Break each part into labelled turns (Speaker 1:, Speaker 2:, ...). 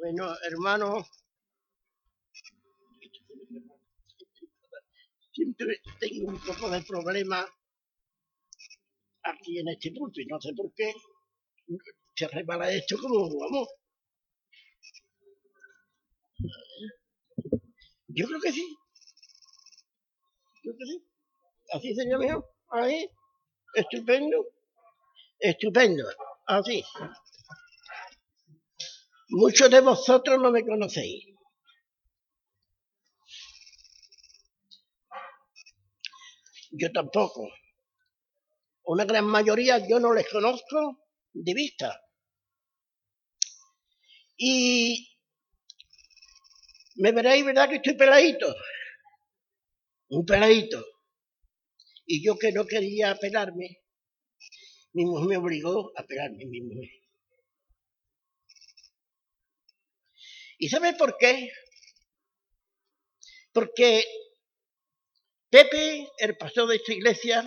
Speaker 1: Bueno, hermano, siempre tengo un poco de problema aquí en este punto y no sé por qué se repara esto como vamos. Yo creo que sí. Yo creo que sí. Así sería mejor. Ahí. Estupendo. Estupendo. Así. Muchos de vosotros no me conocéis. Yo tampoco. Una gran mayoría yo no les conozco de vista. Y me veréis, ¿verdad? Que estoy peladito. Un peladito. Y yo que no quería pelarme, mi mujer me obligó a pelarme, mi mujer. ¿Y sabe por qué? Porque Pepe, el pastor de esta iglesia,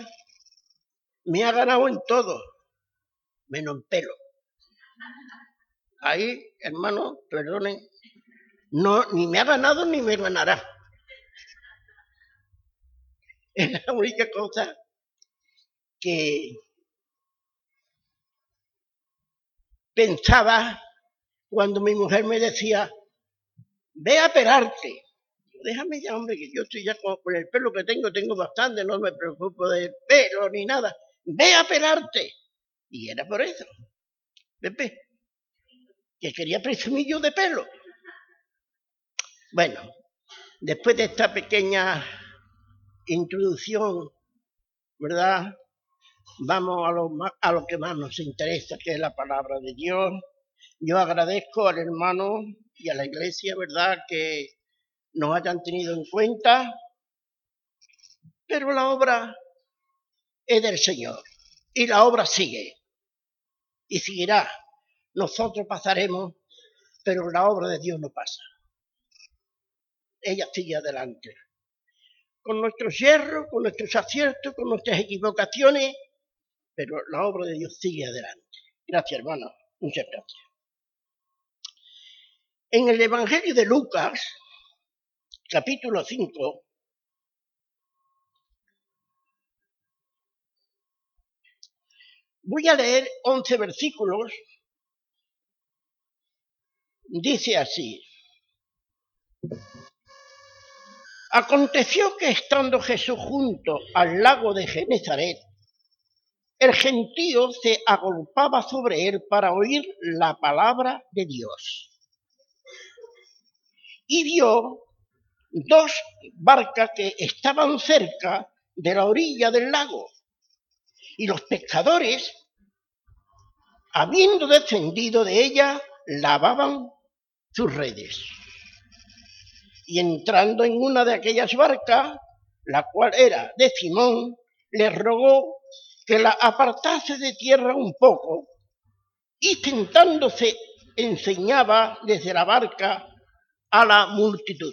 Speaker 1: me ha ganado en todo, menos en pelo. Ahí, hermano, perdonen, no, ni me ha ganado ni me ganará. Es la única cosa que pensaba cuando mi mujer me decía, ve a pelarte. Déjame ya, hombre, que yo estoy ya con, el pelo que tengo, tengo bastante, no me preocupo del pelo ni nada. Ve a pelarte. Y era por eso. Pepe, que quería presumir yo de pelo. Bueno, después de esta pequeña introducción, ¿verdad? Vamos a lo que más nos interesa, que es la palabra de Dios. Yo agradezco al hermano y a la iglesia, ¿verdad?, que nos hayan tenido en cuenta, pero la obra es del Señor y la obra sigue y seguirá. Nosotros pasaremos, pero la obra de Dios no pasa. Ella sigue adelante. Con nuestros yerros, con nuestros aciertos, con nuestras equivocaciones, pero la obra de Dios sigue adelante. Gracias, hermano. Muchas gracias. En el Evangelio de Lucas, capítulo 5, voy a leer 11 versículos. Dice así. Aconteció que estando Jesús junto al lago de Genezaret, el gentío se agolpaba sobre él para oír la palabra de Dios y vio dos barcas que estaban cerca de la orilla del lago. Y los pescadores, habiendo descendido de ella, lavaban sus redes. Y entrando en una de aquellas barcas, la cual era de Simón, le rogó que la apartase de tierra un poco, y sentándose enseñaba desde la barca a la multitud.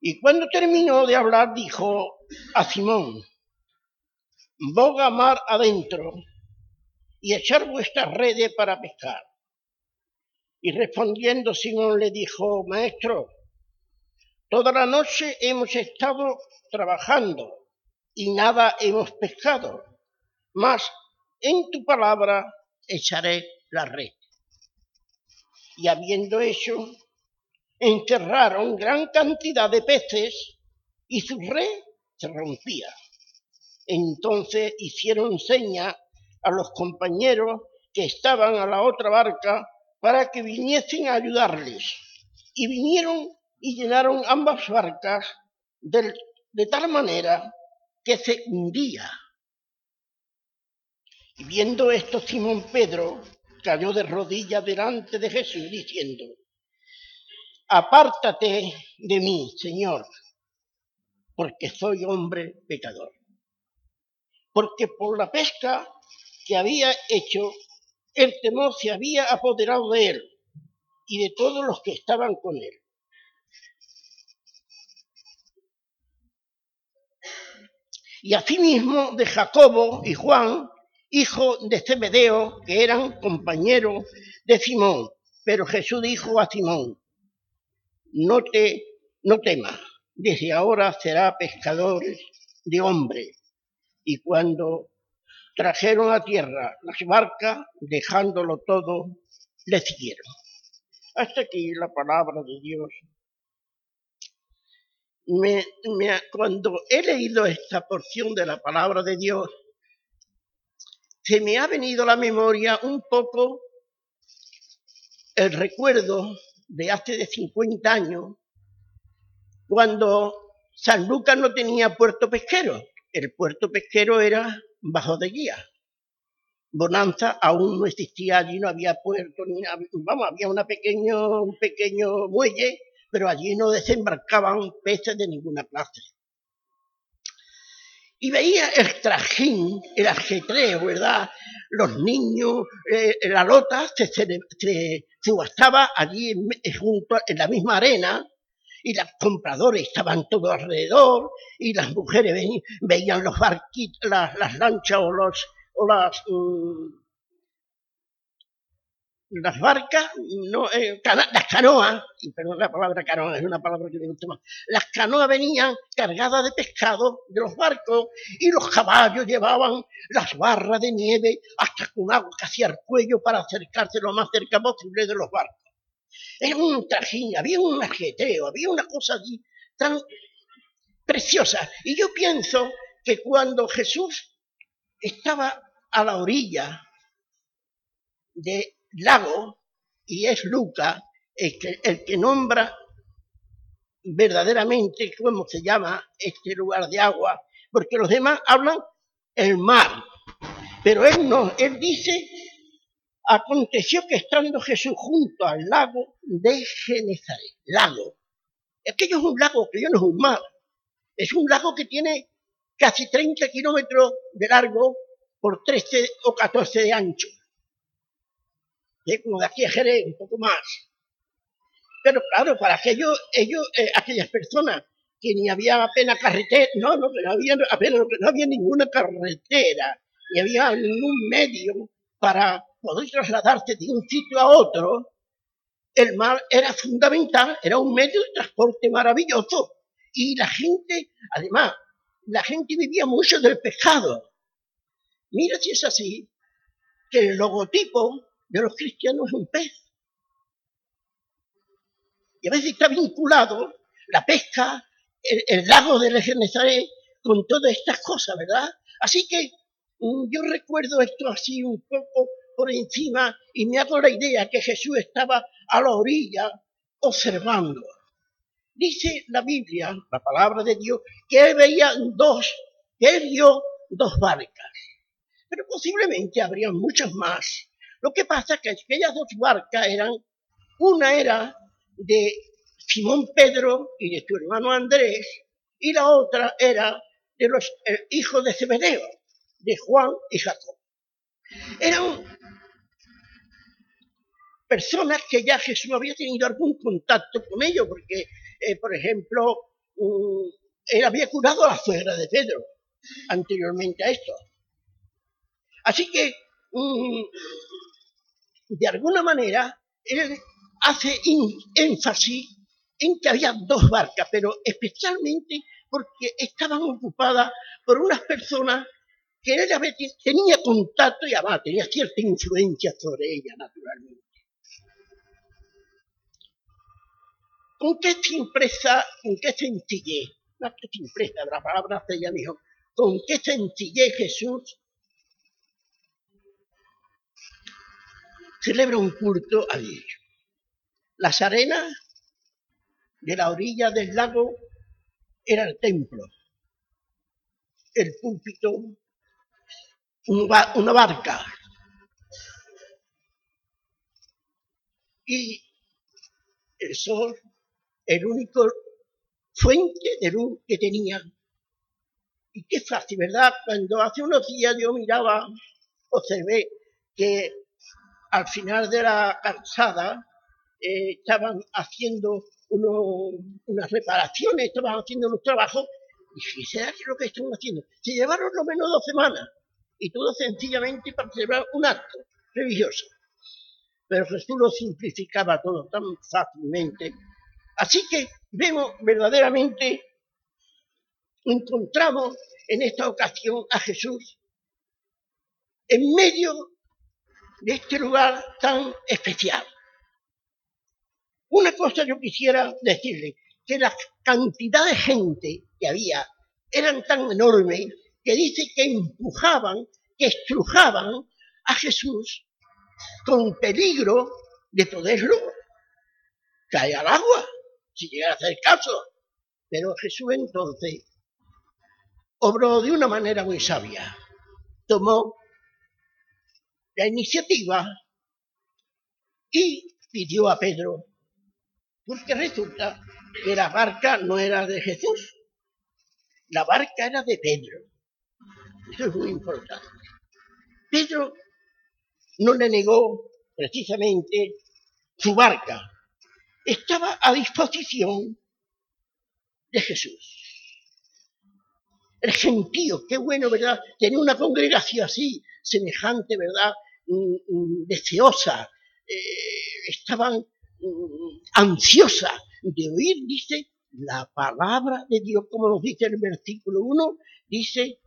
Speaker 1: Y cuando terminó de hablar, dijo a Simón, boga mar adentro y echar vuestras redes para pescar. Y respondiendo Simón le dijo, maestro, toda la noche hemos estado trabajando y nada hemos pescado, mas en tu palabra echaré la red y habiendo hecho, enterraron gran cantidad de peces y su red se rompía. Entonces hicieron seña a los compañeros que estaban a la otra barca para que viniesen a ayudarles. Y vinieron y llenaron ambas barcas de, de tal manera que se hundía. Y viendo esto Simón Pedro cayó de rodillas delante de Jesús diciendo, apártate de mí, Señor, porque soy hombre pecador. Porque por la pesca que había hecho, el temor se había apoderado de él y de todos los que estaban con él. Y asimismo de Jacobo y Juan, hijo de Zebedeo, que eran compañeros de Simón. Pero Jesús dijo a Simón, no te, no temas, desde ahora será pescador de hombres. Y cuando trajeron a tierra las barcas, dejándolo todo, le siguieron. Hasta aquí la palabra de Dios. cuando he leído esta porción de la palabra de Dios, se me ha venido a la memoria un poco el recuerdo de hace de 50 años, cuando San Lucas no tenía puerto pesquero. El puerto pesquero era bajo de guía. Bonanza aún no existía allí, no había puerto ni. Vamos, había una pequeño, un pequeño muelle, pero allí no desembarcaban peces de ninguna clase. Y veía el trajín, el ajetreo, ¿verdad? Los niños, eh, la lota se, se, allí junto en la misma arena y los compradores estaban todos alrededor y las mujeres veían los barquitos, las, las lanchas o, los, o las, mm, las barcas, eh, las canoas, perdón la palabra canoa, es una palabra que me gusta más, las canoas venían cargadas de pescado de los barcos y los caballos llevaban las barras de nieve hasta con agua casi al cuello para acercarse lo más cerca posible de los barcos. Era un trajín, había un ajetreo, había una cosa allí tan preciosa. Y yo pienso que cuando Jesús estaba a la orilla del lago, y es Lucas el que, el que nombra verdaderamente cómo se llama este lugar de agua, porque los demás hablan el mar, pero él no, él dice Aconteció que estando Jesús junto al lago de Genezaret, lago, aquello es un lago que no es un mar, es un lago que tiene casi 30 kilómetros de largo por 13 o 14 de ancho. De aquí a Jerez, un poco más. Pero claro, para aquellos, ellos, eh, aquellas personas que ni había apenas carretera, no, no, no había apenas, no había ninguna carretera, ni había ningún medio para poder trasladarse de un sitio a otro, el mar era fundamental, era un medio de transporte maravilloso. Y la gente, además, la gente vivía mucho del pescado. Mira si es así, que el logotipo de los cristianos es un pez. Y a veces está vinculado la pesca, el, lago de Genesaret, con todas estas cosas, ¿verdad? Así que mm, yo recuerdo esto así un poco por encima y me hago la idea que Jesús estaba a la orilla observando. Dice la Biblia, la palabra de Dios, que él veía dos, que él vio dos barcas. Pero posiblemente habrían muchas más. Lo que pasa es que aquellas dos barcas eran, una era de Simón Pedro y de su hermano Andrés, y la otra era de los eh, hijos de Zebedeo, de Juan y Jacob. Eran personas que ya Jesús había tenido algún contacto con ellos, porque, eh, por ejemplo, mm, él había curado a la suegra de Pedro anteriormente a esto. Así que, mm, de alguna manera, él hace énfasis en que había dos barcas, pero especialmente porque estaban ocupadas por unas personas que él tenía contacto y además tenía cierta influencia sobre ella, naturalmente. ¿Con qué con qué sencillez? Qué la palabra ya dijo. ¿Con qué sencillez Jesús celebra un culto a? Las arenas de la orilla del lago era el templo, el púlpito, una barca. Y el sol el único fuente de luz que tenía. Y qué fácil, ¿verdad? Cuando hace unos días yo miraba, observé que al final de la calzada eh, estaban haciendo unas reparaciones, estaban haciendo unos trabajos, y fíjese qué es lo que están haciendo. Se llevaron lo menos dos semanas, y todo sencillamente para celebrar un acto religioso. pero Jesús lo simplificaba todo tan fácilmente. Así que vemos verdaderamente, encontramos en esta ocasión a Jesús en medio de este lugar tan especial. Una cosa yo quisiera decirle, que la cantidad de gente que había eran tan enormes que dice que empujaban, que estrujaban a Jesús con peligro de poderlo caer al agua, si llegara a hacer caso. Pero Jesús entonces obró de una manera muy sabia. Tomó la iniciativa y pidió a Pedro, porque resulta que la barca no era de Jesús, la barca era de Pedro. Eso es muy importante. Pedro no le negó precisamente su barca. Estaba a disposición de Jesús. El gentío, qué bueno, ¿verdad? Tener una congregación así, semejante, ¿verdad? Mm, mm, deseosa. Eh, estaban mm, ansiosa de oír, dice, la palabra de Dios, como nos dice el versículo 1, dice,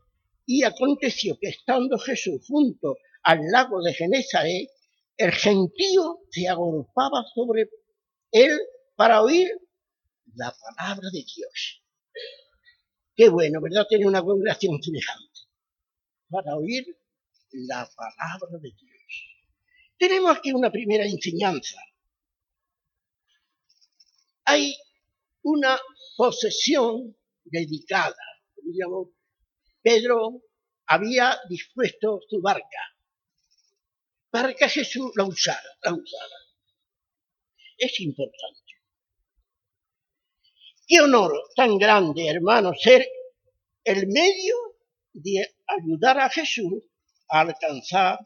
Speaker 1: y aconteció que estando Jesús junto al lago de Genesaret, el gentío se agolpaba sobre él para oír la palabra de Dios. Qué bueno, ¿verdad? Tener una congregación semejante para oír la palabra de Dios. Tenemos aquí una primera enseñanza. Hay una posesión dedicada. Pedro había dispuesto su barca para que Jesús la usara, la usara. Es importante. Qué honor tan grande, hermano, ser el medio de ayudar a Jesús alcanzar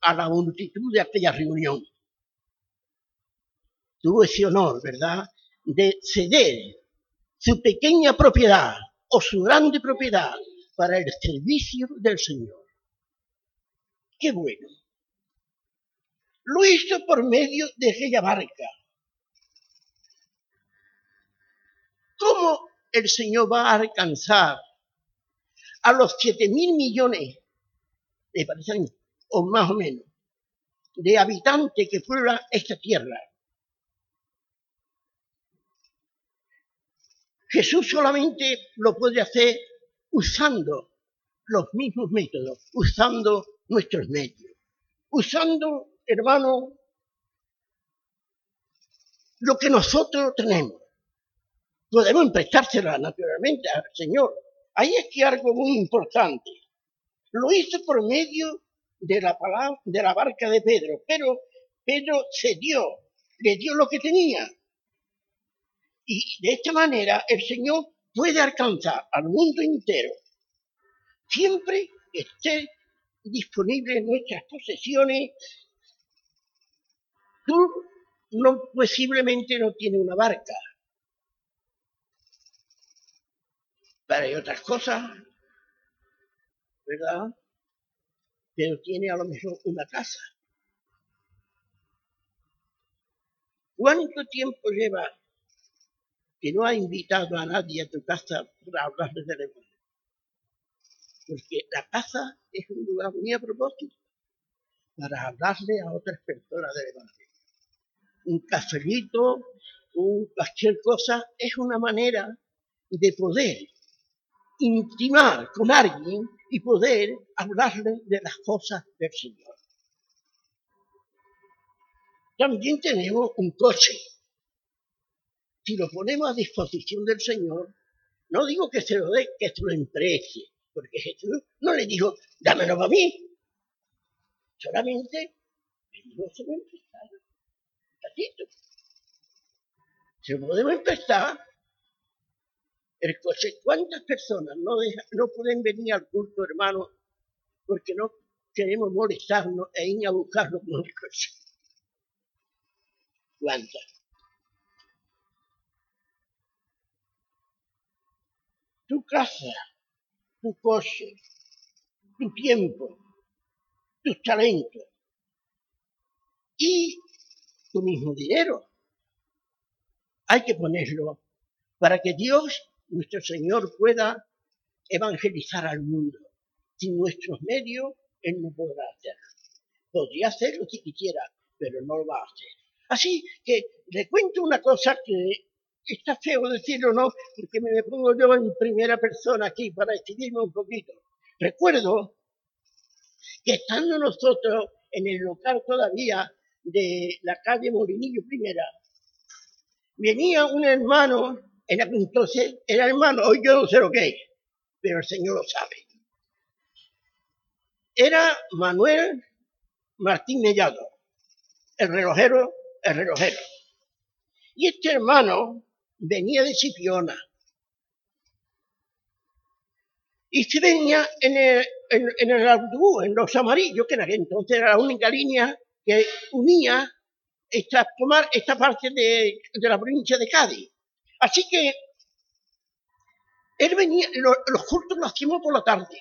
Speaker 1: a la multitud de aquella reunión. Tuvo ese honor, ¿verdad?, de ceder su pequeña propiedad o su grande propiedad para el servicio del Señor. Qué bueno lo hizo por medio de aquella barca. ¿Cómo el Señor va a alcanzar a los siete mil millones, de o más o menos, de habitantes que pueblan esta tierra? Jesús solamente lo puede hacer usando los mismos métodos, usando nuestros medios, usando hermano, lo que nosotros tenemos. Podemos emprestársela naturalmente al Señor. Ahí es que algo muy importante. Lo hizo por medio de la palabra, de la barca de Pedro, pero Pedro se dio, le dio lo que tenía. Y de esta manera el Señor puede alcanzar al mundo entero, siempre esté disponible en nuestras posesiones Tú no, posiblemente no tiene una barca. Pero hay otras cosas, ¿verdad? Pero tiene a lo mejor una casa. ¿Cuánto tiempo lleva que no ha invitado a nadie a tu casa para hablarle del Evangelio? Porque la casa es un lugar muy a propósito para hablarle a otras personas del Evangelio un cafelito, un cualquier cosa, es una manera de poder intimar con alguien y poder hablarle de las cosas del Señor. También tenemos un coche. Si lo ponemos a disposición del Señor, no digo que se lo dé, que se lo emprecie, porque Jesús no le dijo, dámelo a mí. Solamente no se lo si podemos empezar, el coche, ¿cuántas personas no, pueden venir al culto, hermano, porque no queremos molestarnos e ir a buscarlo con el coche? ¿Cuántas? Tu casa, tu coche, tu tiempo, tus talentos, Y tu mismo dinero hay que ponerlo para que Dios, nuestro Señor, pueda evangelizar al mundo. Sin nuestros medios, Él no podrá hacerlo. Podría hacerlo si quisiera, pero no lo va a hacer. Así que le cuento una cosa que está feo decirlo, ¿no? Porque me pongo yo en primera persona aquí para decidirme un poquito. Recuerdo que estando nosotros en el local todavía de la calle Morinillo Primera, venía un hermano, aquel entonces era hermano, hoy yo no sé lo que es, pero el Señor lo sabe. Era Manuel Martín Mellado, el relojero, el relojero. Y este hermano venía de Cipiona. Y se venía en el, en, en los amarillos, que en aquel entonces era la única línea que unía esta, esta parte de, la provincia de Cádiz. Así que él venía, los cultos los hacíamos por la tarde.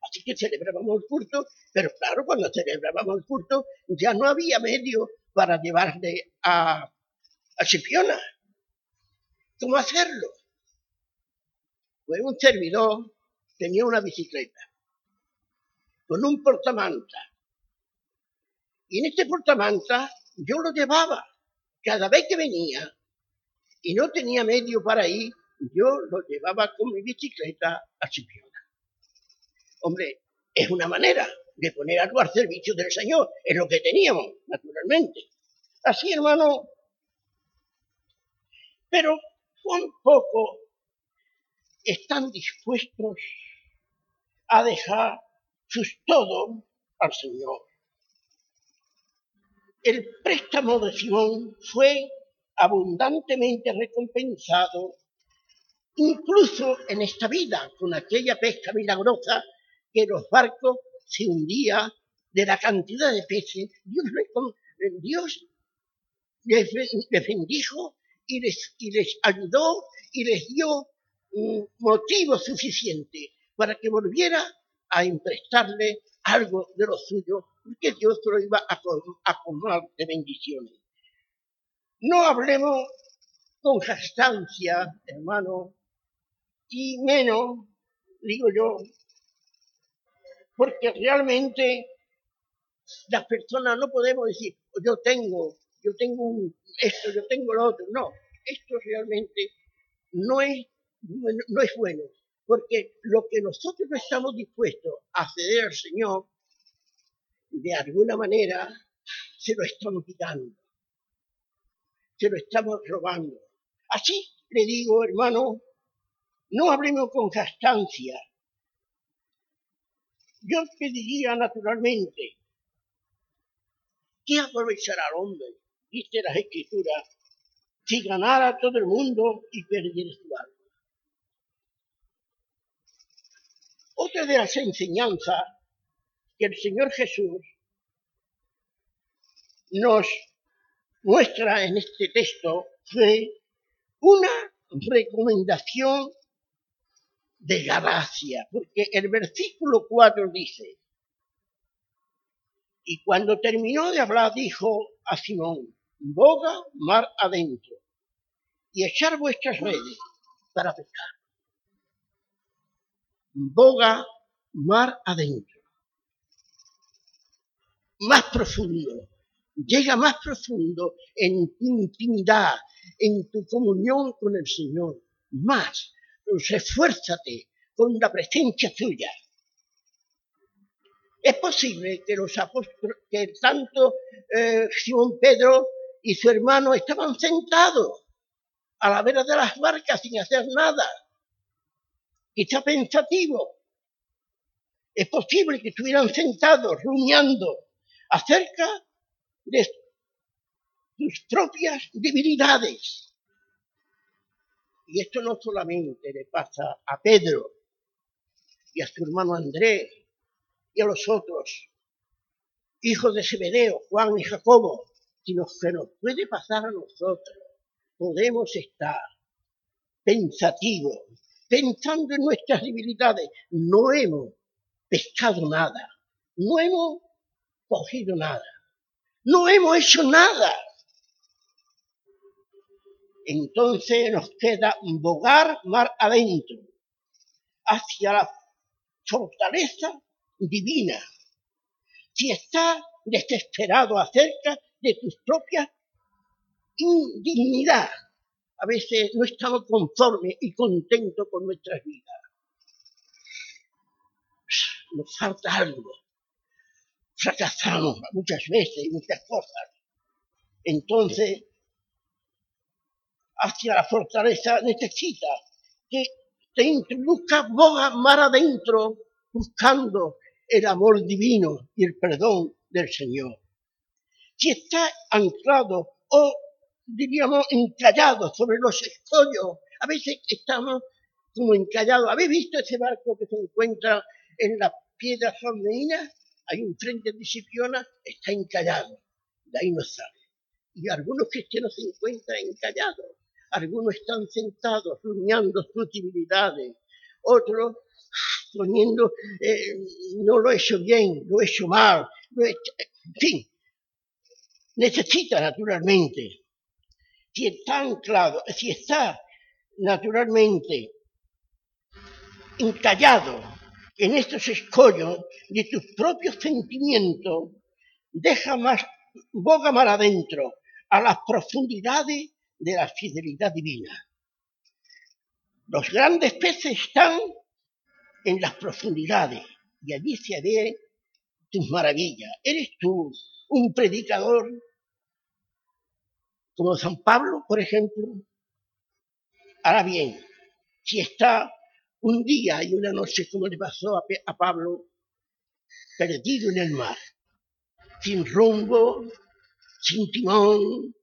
Speaker 1: Así que celebrábamos el culto, pero claro, cuando celebrábamos el culto ya no había medio para llevarle a, a Cipiona. ¿Cómo hacerlo? Pues un servidor tenía una bicicleta con un portamanta. Y en este portamanta yo lo llevaba cada vez que venía y no tenía medio para ir, yo lo llevaba con mi bicicleta a Chipiona. Hombre, es una manera de poner algo al servicio del Señor, es lo que teníamos, naturalmente. Así, hermano, pero un poco están dispuestos a dejar sus todo al Señor. El préstamo de Simón fue abundantemente recompensado, incluso en esta vida, con aquella pesca milagrosa que los barcos se hundían de la cantidad de peces. Dios, Dios les, bendijo y les, ayudó y les dio un motivo suficiente para que volviera a emprestarle algo de lo suyo, porque Dios lo iba a, a de bendiciones. No hablemos con jastancia, hermano, y menos, digo yo, porque realmente las personas no podemos decir, yo tengo, yo tengo esto, yo tengo lo otro. No, esto realmente no es, no es bueno porque lo que nosotros no estamos dispuestos a ceder al Señor, de alguna manera se lo estamos quitando, se lo estamos robando. Así le digo, hermano, no hablemos con castancia. Yo pediría naturalmente que aprovechara al hombre, dice las escrituras, si ganara todo el mundo y perdiera su alma. Otra de las enseñanzas que el Señor Jesús nos muestra en este texto fue una recomendación de gracia, porque el versículo 4 dice, y cuando terminó de hablar dijo a Simón, boga mar adentro y echar vuestras redes para pescar boga mar adentro. Más profundo. Llega más profundo en tu intimidad, en tu comunión con el Señor. Más. Refuérzate con la presencia tuya. Es posible que los apóstoles, que tanto eh, Simón Pedro y su hermano estaban sentados a la vera de las barcas sin hacer nada está pensativo. Es posible que estuvieran sentados rumiando acerca de sus propias debilidades. Y esto no solamente le pasa a Pedro y a su hermano Andrés y a los otros hijos de Zebedeo, Juan y Jacobo, sino que nos puede pasar a nosotros. Podemos estar pensativos, pensando en nuestras debilidades, no hemos pescado nada, no hemos cogido nada, No hemos hecho nada. Entonces nos queda bogar mar adentro, hacia la fortaleza divina. Si estás desesperado acerca de tus propias indignidad, a veces no estamos conformes y contentos con nuestras vidas. Nos falta algo. Fracasamos muchas veces y muchas cosas. Entonces, hacia la fortaleza necesita que te introduzca boga mar adentro buscando el amor divino y el perdón del Señor. Si está anclado o diríamos encallados sobre los escollos, a veces estamos como encallados. ¿Habéis visto ese barco que se encuentra en las piedras floreninas? Hay un frente de Scipiona, está encallado, de ahí no sale. Y algunos cristianos se encuentran encallados algunos están sentados rumiando sus debilidades, otros poniendo, eh, no lo he hecho bien, lo he hecho mal, en fin, necesita naturalmente, si está anclado, si está naturalmente encallado en estos escollos de tus propios sentimientos, deja más, boga más adentro, a las profundidades de la fidelidad divina. Los grandes peces están en las profundidades y allí se ve tus maravillas. ¿Eres tú un predicador como San Pablo, por ejemplo? Ahora bien, si está un día y una noche como le pasó a, Pablo, perdido en el mar, sin rumbo, sin timón,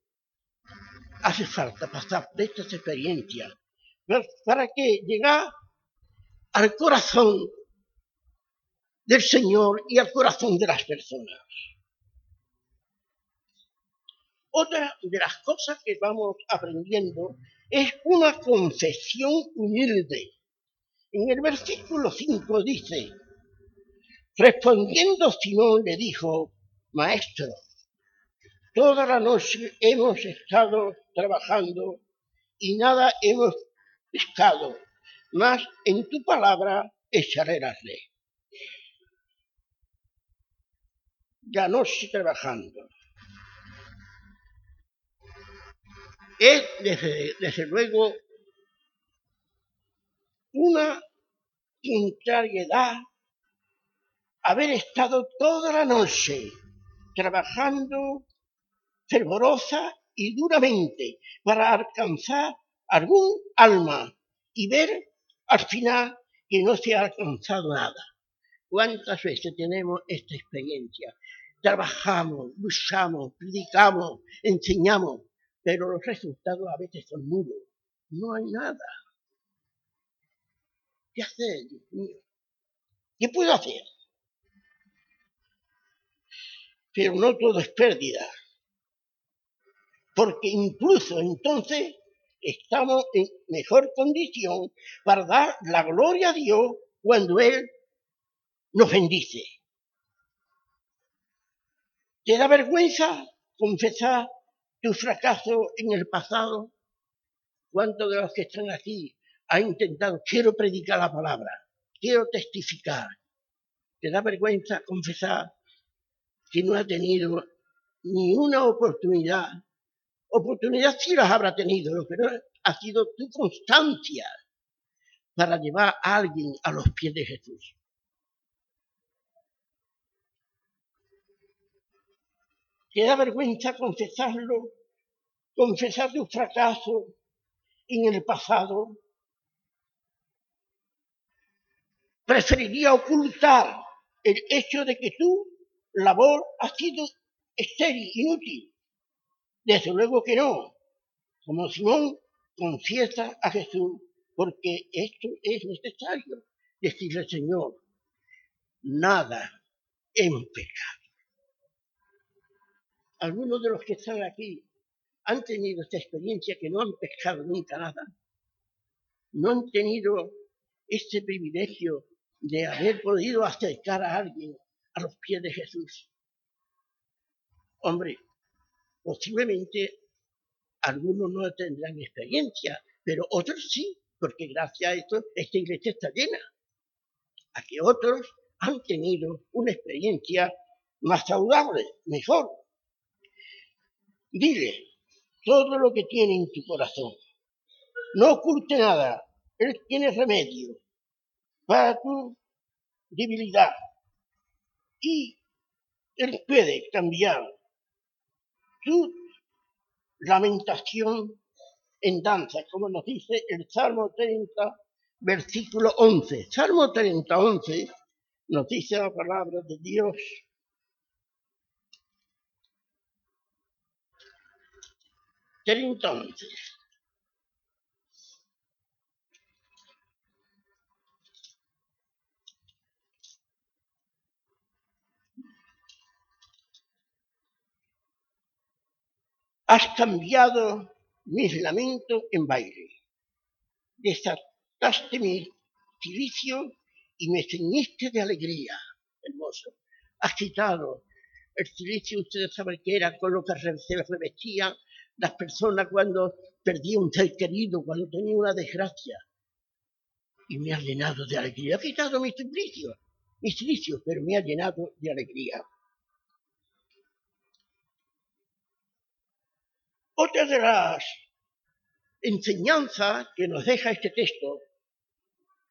Speaker 1: hace falta pasar de estas experiencias para que llegar al corazón del Señor y al corazón de las personas. Otra de las cosas que vamos aprendiendo es una confesión humilde. En el versículo 5 dice, respondiendo Simón le dijo, Maestro, Toda la noche hemos estado trabajando y nada hemos pescado, mas en tu palabra echaré la ley. La noche trabajando. Es desde luego una contrariedad haber estado toda la noche trabajando fervorosa y duramente para alcanzar algún alma y ver al final que no se ha alcanzado nada. ¿Cuántas veces tenemos esta experiencia? Trabajamos, luchamos, predicamos, enseñamos, pero los resultados a veces son nulos. No hay nada. ¿Qué hacer, Dios mío? ¿Qué puedo hacer? Pero no todo es pérdida porque incluso entonces estamos en mejor condición para dar la gloria a Dios cuando Él nos bendice. ¿Te da vergüenza confesar tu fracaso en el pasado? ¿Cuántos de los que están aquí han intentado, quiero predicar la palabra, quiero testificar? ¿Te da vergüenza confesar que no ha tenido ni una oportunidad Oportunidad sí las habrá tenido, lo que no ha sido tu constancia para llevar a alguien a los pies de Jesús. ¿Te da vergüenza confesarlo? Confesar tu fracaso en el pasado. Preferiría ocultar el hecho de que tu labor ha sido estéril, inútil. Desde luego que no. Como Simón confiesa a Jesús, porque esto es necesario. Decirle, Señor, nada hemos pecado. Algunos de los que están aquí han tenido esta experiencia que no han pescado nunca nada. No han tenido este privilegio de haber podido acercar a alguien a los pies de Jesús. Hombre, posiblemente algunos no tendrán experiencia, pero otros sí, porque gracias a esto esta iglesia está llena. A que otros han tenido una experiencia más saludable, mejor. Dile todo lo que tiene en tu corazón. No oculte nada. Él tiene remedio para tu debilidad. Y Él puede cambiar tu lamentación en danza, como nos dice el Salmo 30, versículo 11. Salmo 30, 11 nos dice la palabra de Dios. Entonces, has cambiado mis lamentos en baile, desataste mi silicio y me ceñiste de alegría. Hermoso. Has quitado el silicio, ustedes saben que era con lo que se revestían las personas cuando perdían un ser querido, cuando tenía una desgracia. Y me ha llenado de alegría. Ha quitado mi silicio, mi silicio, pero me ha llenado de alegría. Otra de las enseñanzas que nos deja este texto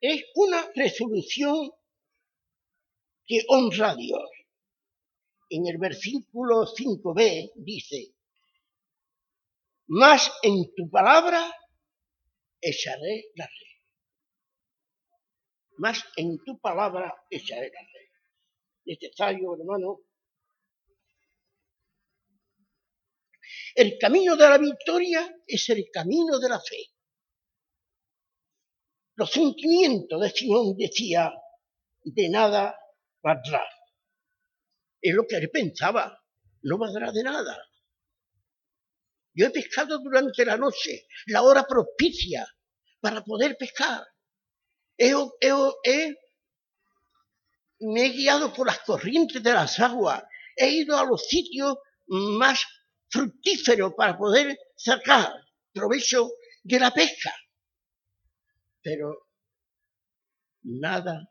Speaker 1: es una resolución que honra a Dios. En el versículo 5b dice, más en tu palabra echaré la ley. Más en tu palabra echaré la ley. Necesario, hermano, El camino de la victoria es el camino de la fe. Los sentimientos de Simón decía, de nada valdrá. Es lo que él pensaba, no valdrá de nada. Yo he pescado durante la noche, la hora propicia para poder pescar. me he guiado por las corrientes de las aguas, he ido a los sitios más fructífero para poder sacar provecho de la pesca. Pero nada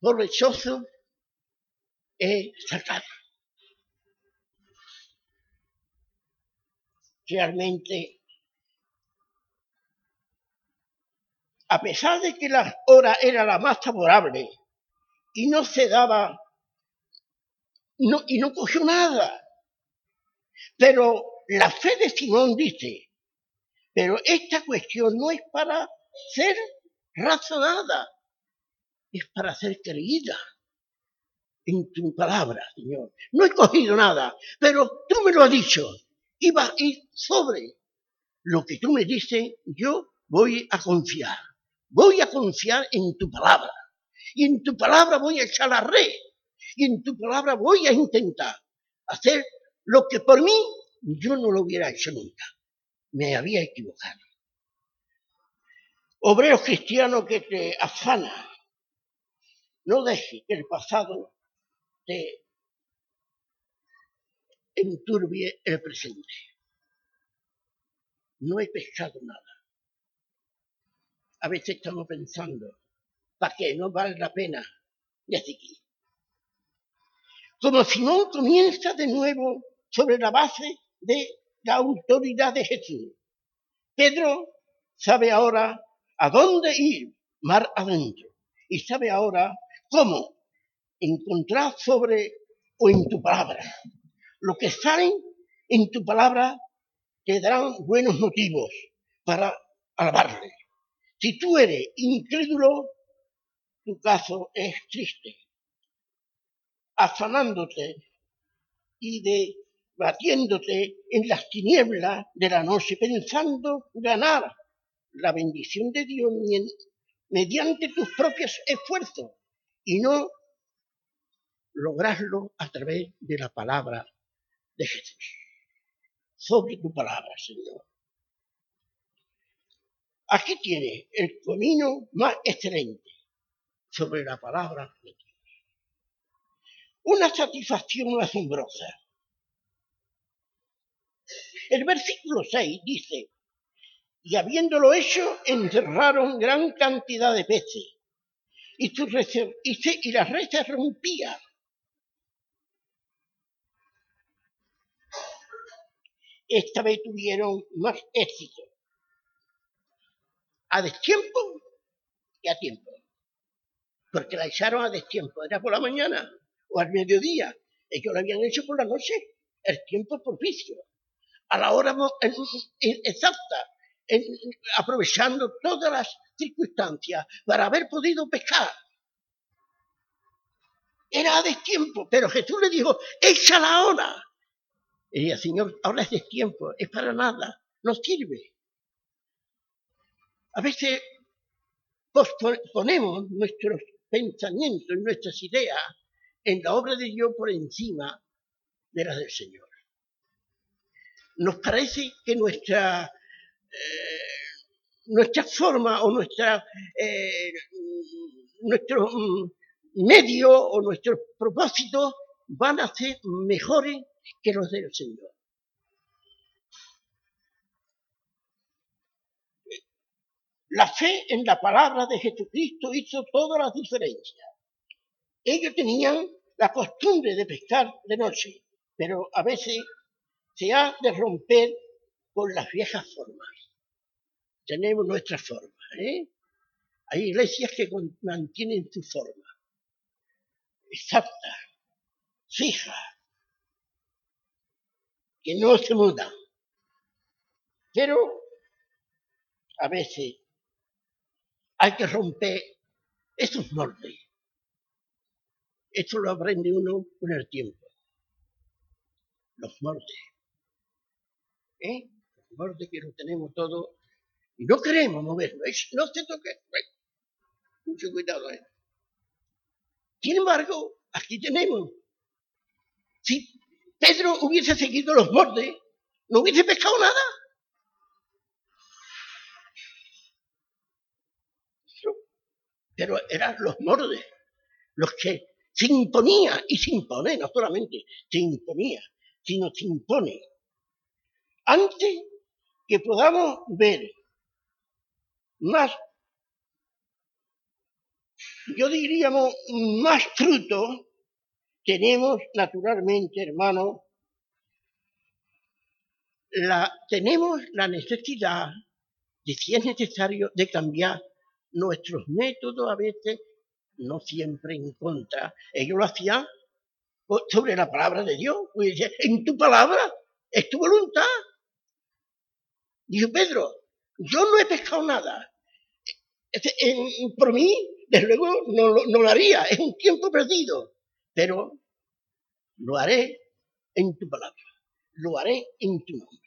Speaker 1: provechoso he sacado. Realmente, a pesar de que la hora era la más favorable y no se daba no, y no cogió nada. Pero la fe de Simón dice, pero esta cuestión no es para ser razonada, es para ser creída en tu palabra, Señor. No he cogido nada, pero tú me lo has dicho. Y, va, y sobre lo que tú me dices, yo voy a confiar. Voy a confiar en tu palabra. Y en tu palabra voy a echar la red y en tu palabra voy a intentar hacer lo que por mí yo no lo hubiera hecho nunca. Me había equivocado. Obrero cristiano que te afana, no deje que el pasado te enturbie el presente. No he pescado nada. A veces estamos pensando, ¿para qué? No vale la pena. Y así aquí como Simón comienza de nuevo sobre la base de la autoridad de Jesús. Pedro sabe ahora a dónde ir mar adentro y sabe ahora cómo encontrar sobre o en tu palabra. Lo que salen en tu palabra te darán buenos motivos para alabarle. Si tú eres incrédulo, tu caso es triste afanándote y batiéndote en las tinieblas de la noche, pensando ganar la bendición de Dios mediante tus propios esfuerzos y no lograrlo a través de la palabra de Jesús. Sobre tu palabra, Señor. Aquí tiene el camino más excelente sobre la palabra de Dios. Una satisfacción asombrosa. El versículo 6 dice, y habiéndolo hecho, encerraron gran cantidad de peces, y, y, las redes se rompían. Esta vez tuvieron más éxito. A destiempo y a tiempo. Porque la echaron a destiempo. Era por la mañana o al mediodía. Ellos lo habían hecho por la noche. El tiempo propicio. A la hora exacta aprovechando todas las circunstancias para haber podido pescar. Era a destiempo, pero Jesús le dijo, echa la hora. Y Señor, ahora es destiempo, es para nada, no sirve. A veces ponemos nuestros pensamientos, nuestras ideas en la obra de Dios por encima de las del Señor. Nos parece que nuestra eh, nuestra forma o nuestra, eh, nuestro mm, medio o nuestros propósitos van a ser mejores que los del Señor. La fe en la palabra de Jesucristo hizo toda la diferencia. Ellos tenían la costumbre de pescar de noche, pero a veces se ha de romper con las viejas formas tenemos nuestra forma. ¿eh? Hay iglesias que mantienen su forma, exacta, fija, que no se mudan. Pero a veces hay que romper esos moldes. Esto lo aprende uno con el tiempo. Los moldes. ¿Eh? Los moldes que lo tenemos todos y no queremos moverlo. no se toque. Mucho cuidado ahí. Sin embargo, aquí tenemos. Si Pedro hubiese seguido los bordes, no hubiese pescado nada. Pero eran los bordes los que se imponía y se impone, no solamente se imponía, sino se impone. Antes que podamos ver más, yo diríamos, más fruto tenemos naturalmente, hermano, tenemos la necesidad de si es necesario de cambiar nuestros métodos a veces, no siempre en contra. Ellos lo hacían sobre la palabra de Dios. Pues en tu palabra es tu voluntad. Dijo Pedro, yo no he pescado nada. por mí, desde luego, no, lo haría. Es un tiempo perdido. Pero lo haré en tu palabra. Lo haré en tu nombre.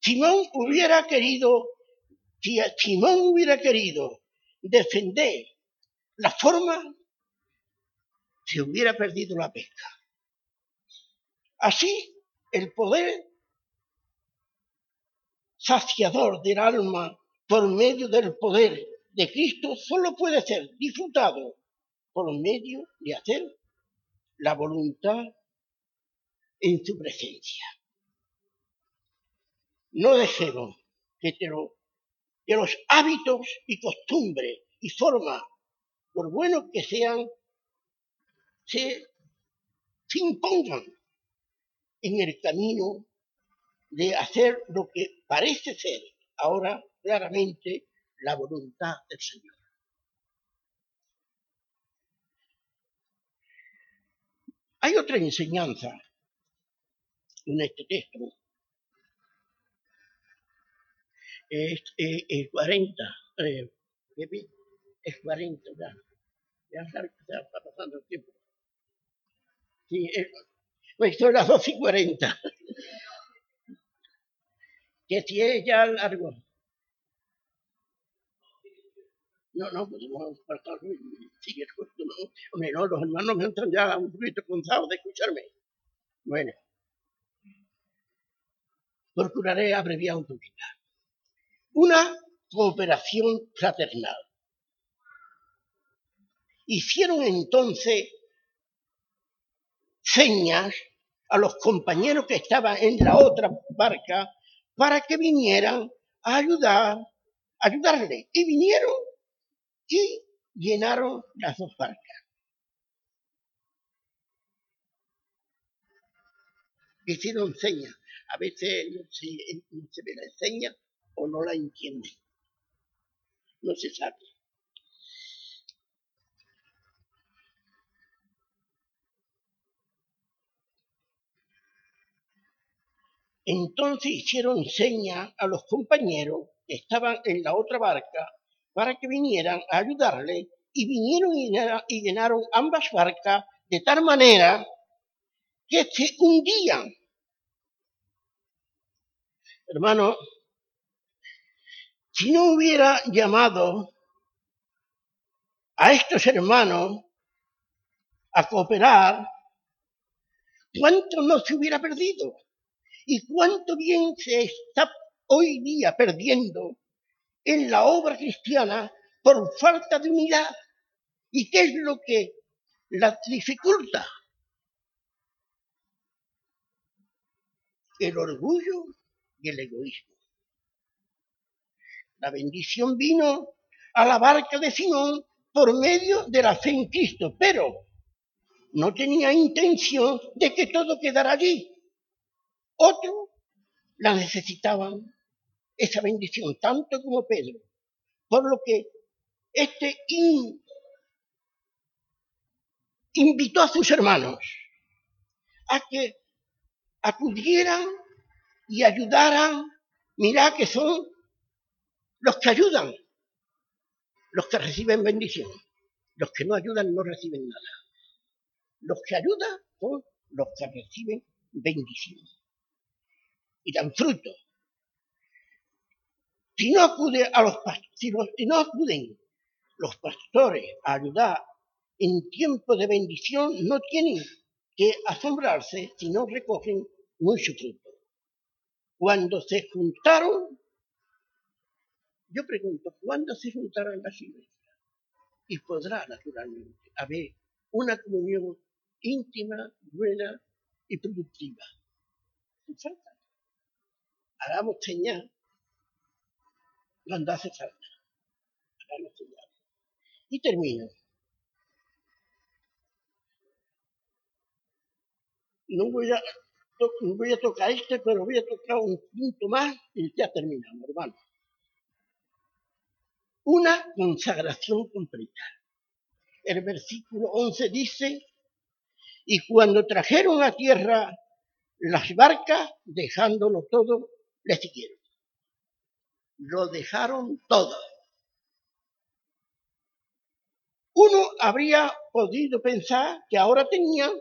Speaker 1: Simón hubiera querido, si Simón hubiera querido defender la forma, se hubiera perdido la pesca. Así, el poder saciador del alma por medio del poder de Cristo solo puede ser disfrutado por medio de hacer la voluntad en su presencia. No dejemos que, los hábitos y costumbres y formas, por buenos que sean, se impongan en el camino de hacer lo que parece ser ahora claramente la voluntad del Señor. Hay otra enseñanza en este texto. Es, 40, eh, es 40 ya. Ya está pasando el tiempo. Sí, pues son las 2 y 40 que si es ya largo. No, no, podemos apartar sigue justo, no. Hombre, no, los hermanos me entran ya un poquito cansados de escucharme. Bueno, procuraré abreviar un poquito. Una cooperación fraternal. Hicieron entonces señas a los compañeros que estaban en la otra barca para que vinieran a ayudar, ayudarle. Y vinieron y llenaron las dos barcas. Hicieron señas. A veces no se, no ve la seña o no la entiende. No se sabe. Entonces hicieron seña a los compañeros que estaban en la otra barca para que vinieran a ayudarle y vinieron y llenaron ambas barcas de tal manera que se hundían. Hermano, si no hubiera llamado a estos hermanos a cooperar, ¿cuánto no se hubiera perdido? Y cuánto bien se está hoy día perdiendo en la obra cristiana por falta de unidad. ¿Y qué es lo que la dificulta? El orgullo y el egoísmo. La bendición vino a la barca de Simón por medio de la fe en Cristo, pero no tenía intención de que todo quedara allí. Otros la necesitaban, esa bendición, tanto como Pedro. Por lo que este invitó a sus hermanos a que acudieran y ayudaran. Mirá que son los que ayudan, los que reciben bendición. Los que no ayudan no reciben nada. Los que ayudan son los que reciben bendición y dan fruto. Si no, acude a los, si, si no acuden los pastores a ayudar en tiempo de bendición, no tienen que asombrarse si no recogen mucho fruto. Cuando se juntaron, yo pregunto, ¿cuándo se juntaron las iglesias? Y podrá, naturalmente, haber una comunión íntima, buena y productiva. falta hagamos señal cuando hace falta. Hagamos señal. Y termino. No voy a, no voy a tocar este, pero voy a tocar un punto más y ya terminamos, hermano. Una consagración completa. El versículo 11 dice, y cuando trajeron a tierra las barcas, dejándolo todo, le siguieron. Lo dejaron todo. Uno habría podido pensar que ahora tenían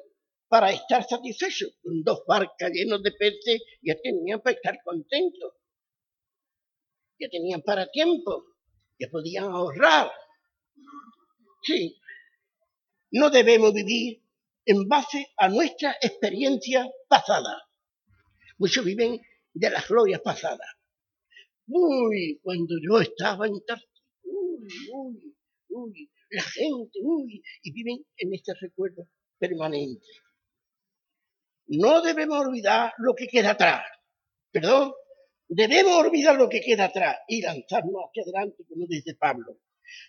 Speaker 1: para estar satisfechos. Con dos barcas llenas de peces ya tenían para estar contentos. Ya tenían para tiempo. Ya podían ahorrar. Sí. No debemos vivir en base a nuestra experiencia pasada. Muchos viven de las glorias pasadas. Uy, cuando yo estaba en uy, uy, uy, la gente, uy, y viven en este recuerdo permanente. No debemos olvidar lo que queda atrás. Perdón, debemos olvidar lo que queda atrás y lanzarnos hacia adelante, como dice Pablo.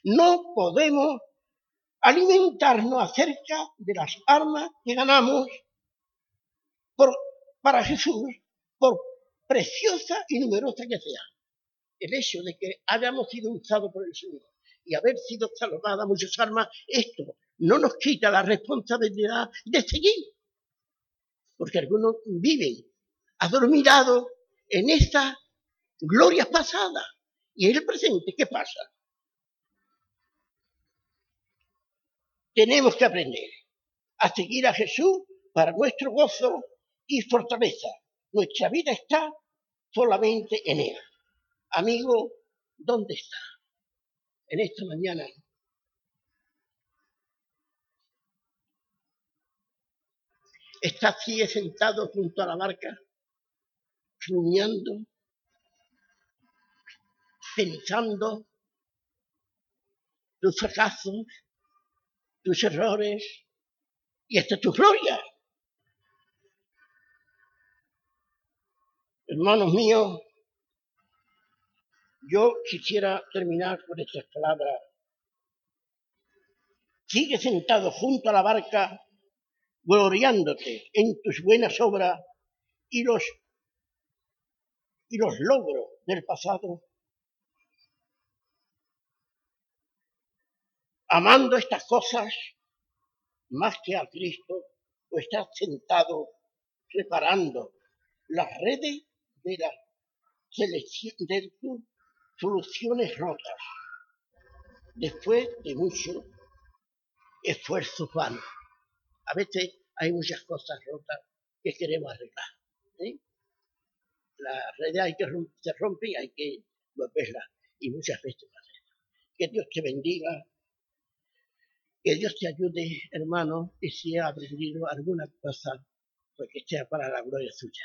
Speaker 1: No podemos alimentarnos acerca de las armas que ganamos por, para Jesús por preciosa y numerosa que sea, el hecho de que hayamos sido usados por el Señor y haber sido salvadas muchas armas, esto no nos quita la responsabilidad de seguir. Porque algunos viven adormilados en esta gloria pasada y en el presente, ¿qué pasa? Tenemos que aprender a seguir a Jesús para nuestro gozo y fortaleza nuestra vida está solamente en Él. Amigo, ¿dónde está? En esta mañana. Está así sentado junto a la barca, rumiando, pensando tus fracasos, tus errores y hasta tu gloria. Hermanos míos, yo quisiera terminar con estas palabras. Sigue sentado junto a la barca, gloriándote en tus buenas obras y los, y los logros del pasado. Amando estas cosas más que a Cristo, o estás sentado reparando las redes de la selección de soluciones rotas, después de mucho esfuerzo vano. A veces hay muchas cosas rotas que queremos arreglar. ¿eh? La red hay que se rompe y hay que volverla. Y muchas veces. Que Dios te bendiga. Que Dios te ayude, hermano, y si ha aprendido alguna cosa, pues que sea para la gloria suya.